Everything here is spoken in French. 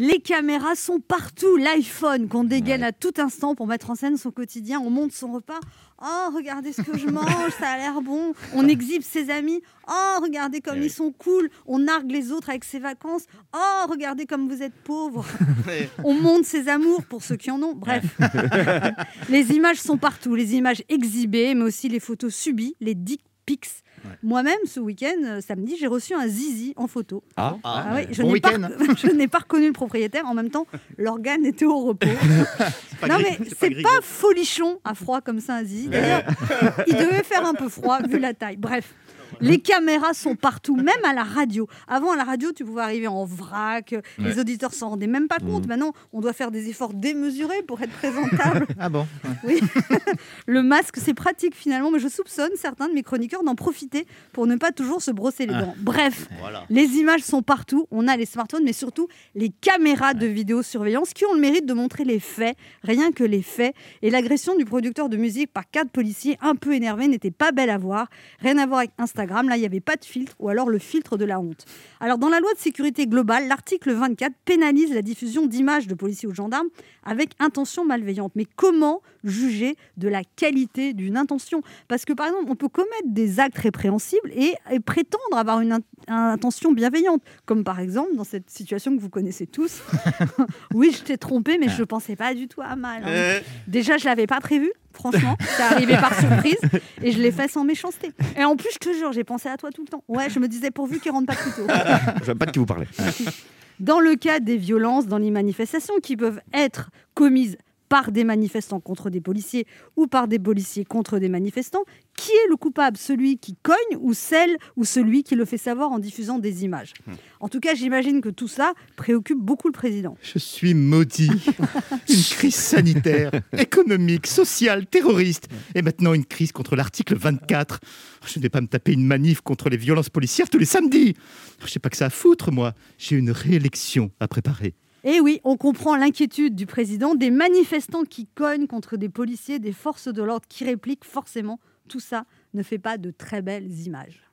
Les caméras sont partout. L'iPhone qu'on dégaine à tout instant pour mettre en scène son quotidien. On monte son repas. Oh, regardez ce que je mange, ça a l'air bon. On exhibe ses amis. Oh, regardez comme ils sont cool. On nargue les autres avec ses vacances. Oh, regardez comme vous êtes pauvres. On monte ses amours pour ceux qui en ont. Bref, les images sont partout. Les images exhibées, mais aussi les photos subies, les Moi-même, ce week-end, euh, samedi, j'ai reçu un zizi en photo. Ah, Ah oui, je Bon n'ai pas, week-end. je n'ai pas reconnu le propriétaire. En même temps, l'organe était au repos. pas non, gris- mais c'est pas folichon à froid comme ça, un zizi. D'ailleurs, il devait faire un peu froid vu la taille. Bref. Les caméras sont partout, même à la radio. Avant, à la radio, tu pouvais arriver en vrac, les Ouais. auditeurs s'en rendaient même pas compte. Maintenant, on doit faire des efforts démesurés pour être présentable. Ah bon Oui. Le masque, c'est pratique finalement, mais je soupçonne certains de mes chroniqueurs d'en profiter pour ne pas toujours se brosser les dents. Bref, Voilà. les images sont partout. On a les smartphones, mais surtout les caméras de vidéosurveillance qui ont le mérite de montrer les faits, rien que les faits. Et l'agression du producteur de musique par quatre policiers un peu énervés n'était pas belle à voir. Rien à voir avec Instagram. Là, il n'y avait pas de filtre, ou alors le filtre de la honte. Alors, dans la loi de sécurité globale, l'article 24 pénalise la diffusion d'images de policiers ou de gendarmes avec intention malveillante. Mais comment juger de la qualité d'une intention? Parce que, par exemple, on peut commettre des actes répréhensibles et, et prétendre avoir une in- intention bienveillante. Comme par exemple, dans cette situation que vous connaissez tous. oui, je t'ai trompé, mais je ne pensais pas du tout à mal. hein. Euh, Déjà, je l'avais pas prévu, franchement. C'est arrivé par surprise et je l'ai fait sans méchanceté. Et en plus, je te jure, j'ai pensé à toi tout le temps. Ouais, je me disais pourvu qu'il rentre pas plus tôt. Je vois pas de qui vous parlez. Dans le cas des violences dans les manifestations qui peuvent être commises par des manifestants contre des policiers ou par des policiers contre des manifestants, qui est le coupable Celui qui cogne ou celle ou celui qui le fait savoir en diffusant des images En tout cas, j'imagine que tout ça préoccupe beaucoup le président. Je suis maudit. Une crise sanitaire, économique, sociale, terroriste. Et maintenant une crise contre l'article 24. Je ne vais pas me taper une manif contre les violences policières tous les samedis. Je sais pas que ça à foutre, moi. J'ai une réélection à préparer. Et Eh oui, on comprend l'inquiétude du président, des manifestants qui cognent contre des policiers, des forces de l'ordre qui répliquent forcément. Tout ça ne fait pas de très belles images.